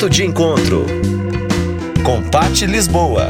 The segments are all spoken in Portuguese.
Ponto de encontro com Pati Lisboa.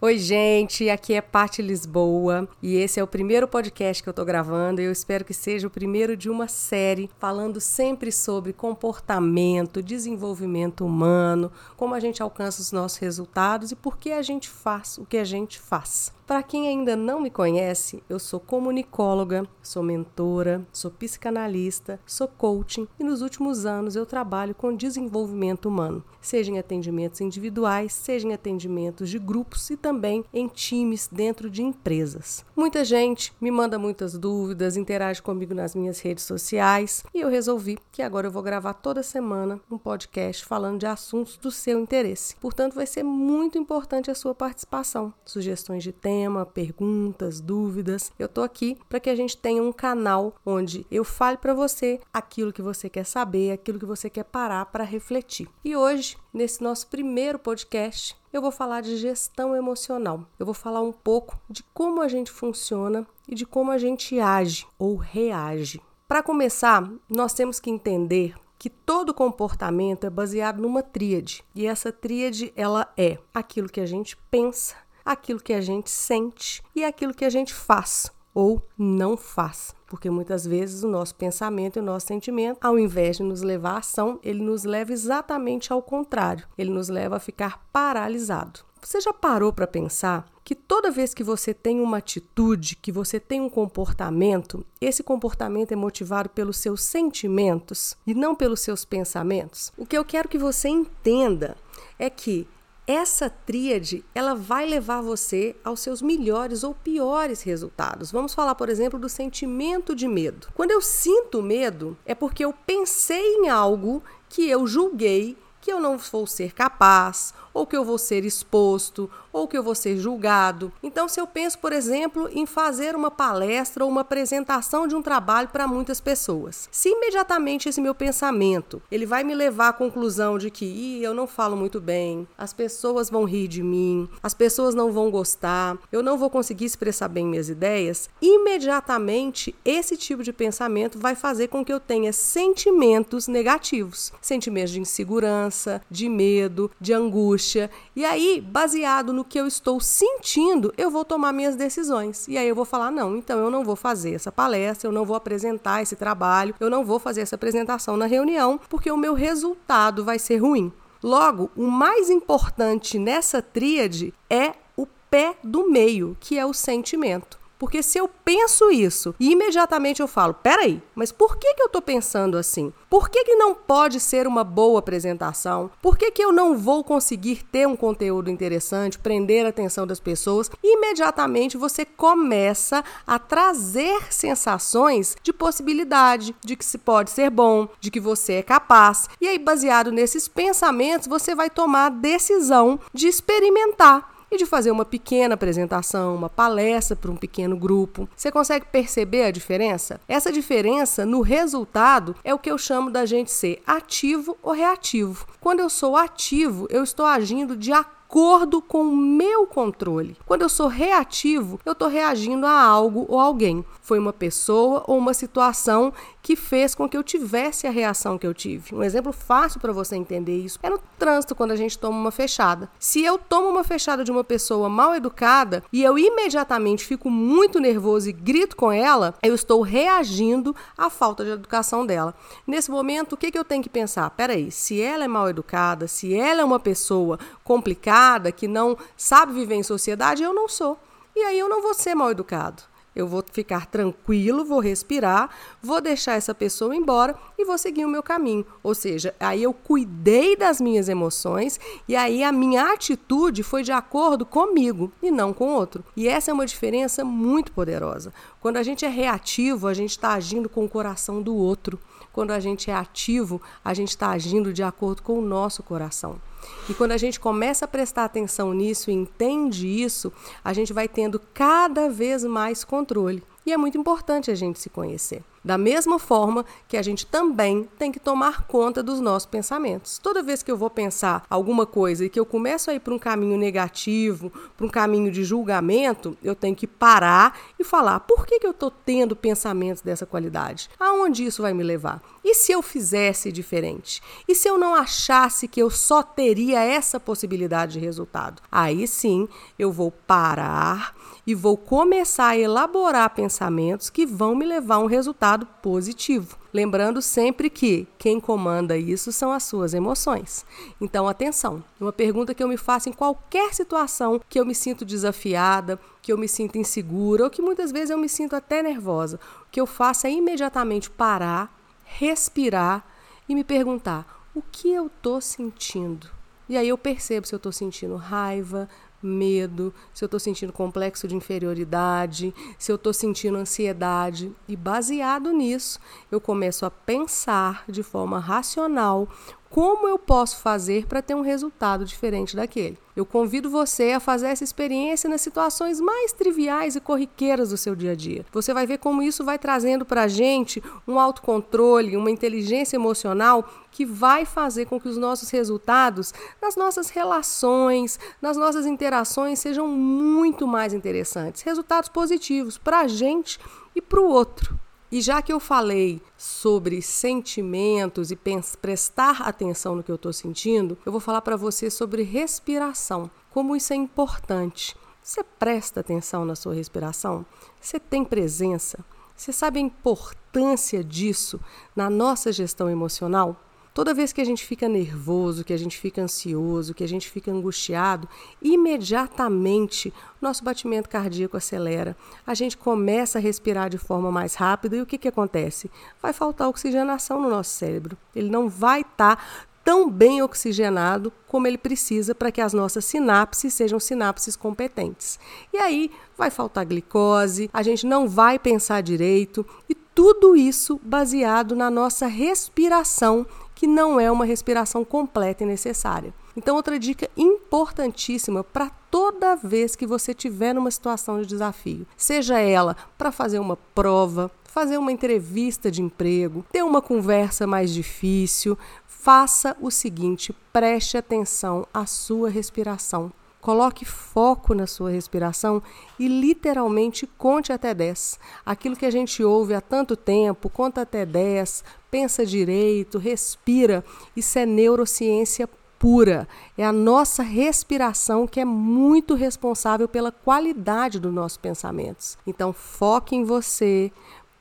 Oi, gente, aqui é Pati Lisboa e esse é o primeiro podcast que eu tô gravando e eu espero que seja o primeiro de uma série falando sempre sobre comportamento, desenvolvimento humano, como a gente alcança os nossos resultados e por que a gente faz o que a gente faz. Para quem ainda não me conhece, eu sou comunicóloga, sou mentora, sou psicanalista, sou coaching e nos últimos anos eu trabalho com desenvolvimento humano, seja em atendimentos individuais, seja em atendimentos de grupos e também em times dentro de empresas. Muita gente me manda muitas dúvidas, interage comigo nas minhas redes sociais e eu resolvi que agora eu vou gravar toda semana um podcast falando de assuntos do seu interesse. Portanto, vai ser muito importante a sua participação, sugestões de temas tema, perguntas, dúvidas. Eu tô aqui para que a gente tenha um canal onde eu fale para você aquilo que você quer saber, aquilo que você quer parar para refletir. E hoje, nesse nosso primeiro podcast, eu vou falar de gestão emocional. Eu vou falar um pouco de como a gente funciona e de como a gente age ou reage. Para começar, nós temos que entender que todo comportamento é baseado numa tríade. E essa tríade ela é aquilo que a gente pensa, aquilo que a gente sente e aquilo que a gente faz ou não faz. Porque muitas vezes o nosso pensamento e o nosso sentimento, ao invés de nos levar à ação, ele nos leva exatamente ao contrário. Ele nos leva a ficar paralisado. Você já parou para pensar que toda vez que você tem uma atitude, que você tem um comportamento, esse comportamento é motivado pelos seus sentimentos e não pelos seus pensamentos? O que eu quero que você entenda é que essa tríade, ela vai levar você aos seus melhores ou piores resultados. Vamos falar, por exemplo, do sentimento de medo. Quando eu sinto medo, é porque eu pensei em algo que eu julguei que eu não vou ser capaz, ou que eu vou ser exposto, ou que eu vou ser julgado. Então, se eu penso, por exemplo, em fazer uma palestra ou uma apresentação de um trabalho para muitas pessoas, se imediatamente esse meu pensamento ele vai me levar à conclusão de que eu não falo muito bem, as pessoas vão rir de mim, as pessoas não vão gostar, eu não vou conseguir expressar bem minhas ideias, imediatamente esse tipo de pensamento vai fazer com que eu tenha sentimentos negativos, sentimentos de insegurança, de medo, de angústia. E aí, baseado no que eu estou sentindo, eu vou tomar minhas decisões. E aí eu vou falar: não, então eu não vou fazer essa palestra, eu não vou apresentar esse trabalho, eu não vou fazer essa apresentação na reunião, porque o meu resultado vai ser ruim. Logo, o mais importante nessa tríade é o pé do meio, que é o sentimento. Porque se eu penso isso e imediatamente eu falo, peraí, mas por que, que eu estou pensando assim? Por que, que não pode ser uma boa apresentação? Por que, que eu não vou conseguir ter um conteúdo interessante, prender a atenção das pessoas? Imediatamente você começa a trazer sensações de possibilidade, de que se pode ser bom, de que você é capaz. E aí, baseado nesses pensamentos, você vai tomar a decisão de experimentar e de fazer uma pequena apresentação, uma palestra para um pequeno grupo. Você consegue perceber a diferença? Essa diferença no resultado é o que eu chamo da gente ser ativo ou reativo. Quando eu sou ativo, eu estou agindo de acordo acordo com o meu controle. Quando eu sou reativo, eu estou reagindo a algo ou alguém. Foi uma pessoa ou uma situação que fez com que eu tivesse a reação que eu tive. Um exemplo fácil para você entender isso é no trânsito, quando a gente toma uma fechada. Se eu tomo uma fechada de uma pessoa mal educada e eu imediatamente fico muito nervoso e grito com ela, eu estou reagindo à falta de educação dela. Nesse momento, o que, que eu tenho que pensar? Peraí, se ela é mal educada, se ela é uma pessoa complicada, que não sabe viver em sociedade, eu não sou. E aí eu não vou ser mal educado. Eu vou ficar tranquilo, vou respirar, vou deixar essa pessoa embora e vou seguir o meu caminho. Ou seja, aí eu cuidei das minhas emoções e aí a minha atitude foi de acordo comigo e não com outro. E essa é uma diferença muito poderosa. Quando a gente é reativo, a gente está agindo com o coração do outro. Quando a gente é ativo, a gente está agindo de acordo com o nosso coração. E quando a gente começa a prestar atenção nisso e entende isso, a gente vai tendo cada vez mais controle. E é muito importante a gente se conhecer. Da mesma forma que a gente também tem que tomar conta dos nossos pensamentos. Toda vez que eu vou pensar alguma coisa e que eu começo a ir para um caminho negativo, para um caminho de julgamento, eu tenho que parar e falar: por que, que eu estou tendo pensamentos dessa qualidade? Aonde isso vai me levar? E se eu fizesse diferente? E se eu não achasse que eu só teria essa possibilidade de resultado? Aí sim eu vou parar e vou começar a elaborar pensamentos que vão me levar a um resultado positivo. Lembrando sempre que quem comanda isso são as suas emoções. Então, atenção, uma pergunta que eu me faço em qualquer situação que eu me sinto desafiada, que eu me sinto insegura ou que muitas vezes eu me sinto até nervosa. O que eu faço é imediatamente parar, respirar e me perguntar: o que eu estou sentindo? E aí eu percebo se eu estou sentindo raiva, medo, se eu estou sentindo complexo de inferioridade, se eu estou sentindo ansiedade. E baseado nisso, eu começo a pensar de forma racional como eu posso fazer para ter um resultado diferente daquele. Eu convido você a fazer essa experiência nas situações mais triviais e corriqueiras do seu dia a dia. Você vai ver como isso vai trazendo para a gente um autocontrole, uma inteligência emocional que vai fazer com que os nossos resultados nas nossas relações, nas nossas interações sejam muito mais interessantes. Resultados positivos para a gente e para o outro. E já que eu falei sobre sentimentos e prestar atenção no que eu estou sentindo, eu vou falar para você sobre respiração, como isso é importante. Você presta atenção na sua respiração? Você tem presença? Você sabe a importância disso na nossa gestão emocional? Toda vez que a gente fica nervoso, que a gente fica ansioso, que a gente fica angustiado, imediatamente nosso batimento cardíaco acelera. A gente começa a respirar de forma mais rápida e o que, que acontece? Vai faltar oxigenação no nosso cérebro. Ele não vai estar tá tão bem oxigenado como ele precisa para que as nossas sinapses sejam sinapses competentes. E aí vai faltar glicose, a gente não vai pensar direito e tudo isso baseado na nossa respiração que não é uma respiração completa e necessária. Então, outra dica importantíssima para toda vez que você tiver numa situação de desafio, seja ela para fazer uma prova, fazer uma entrevista de emprego, ter uma conversa mais difícil, faça o seguinte: preste atenção à sua respiração. Coloque foco na sua respiração e literalmente conte até 10. Aquilo que a gente ouve há tanto tempo, conta até 10, pensa direito, respira. Isso é neurociência pura. É a nossa respiração que é muito responsável pela qualidade dos nossos pensamentos. Então, foque em você,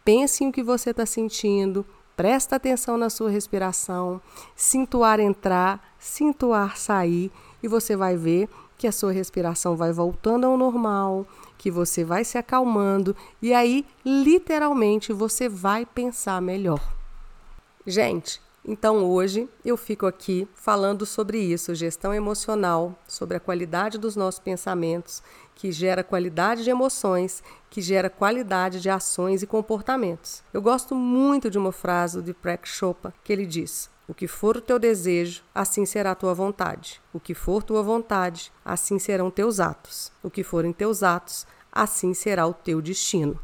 pense em o que você está sentindo, presta atenção na sua respiração, sinta o ar entrar, sinta o ar sair e você vai ver que a sua respiração vai voltando ao normal, que você vai se acalmando e aí, literalmente, você vai pensar melhor. Gente, então hoje eu fico aqui falando sobre isso, gestão emocional, sobre a qualidade dos nossos pensamentos, que gera qualidade de emoções, que gera qualidade de ações e comportamentos. Eu gosto muito de uma frase do Deepak Chopra que ele diz: o que for o teu desejo, assim será a tua vontade. O que for tua vontade, assim serão teus atos. O que forem teus atos, assim será o teu destino.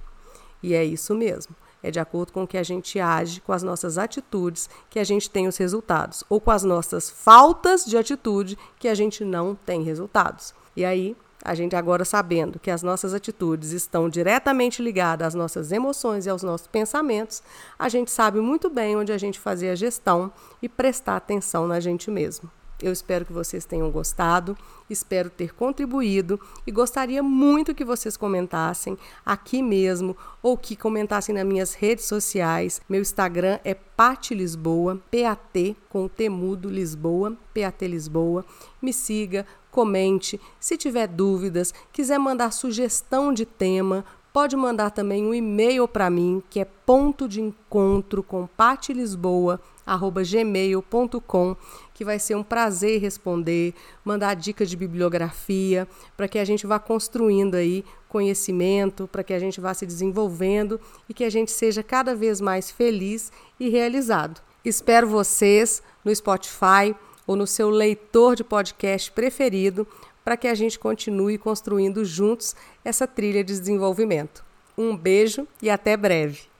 E é isso mesmo. É de acordo com o que a gente age, com as nossas atitudes, que a gente tem os resultados, ou com as nossas faltas de atitude, que a gente não tem resultados. E aí, a gente agora sabendo que as nossas atitudes estão diretamente ligadas às nossas emoções e aos nossos pensamentos, a gente sabe muito bem onde a gente fazer a gestão e prestar atenção na gente mesmo. Eu espero que vocês tenham gostado, espero ter contribuído e gostaria muito que vocês comentassem aqui mesmo ou que comentassem nas minhas redes sociais. Meu Instagram é Pati Lisboa, P-A-T com Temudo Lisboa, P-A-T Lisboa. Me siga, comente. Se tiver dúvidas, quiser mandar sugestão de tema, pode mandar também um e-mail para mim, que é ponto de encontro com patilisboa@gmail.com, que vai ser um prazer responder, mandar dicas de bibliografia, para que a gente vá construindo aí conhecimento, para que a gente vá se desenvolvendo e que a gente seja cada vez mais feliz e realizado. Espero vocês no Spotify ou no seu leitor de podcast preferido para que a gente continue construindo juntos essa trilha de desenvolvimento. Um beijo e até breve!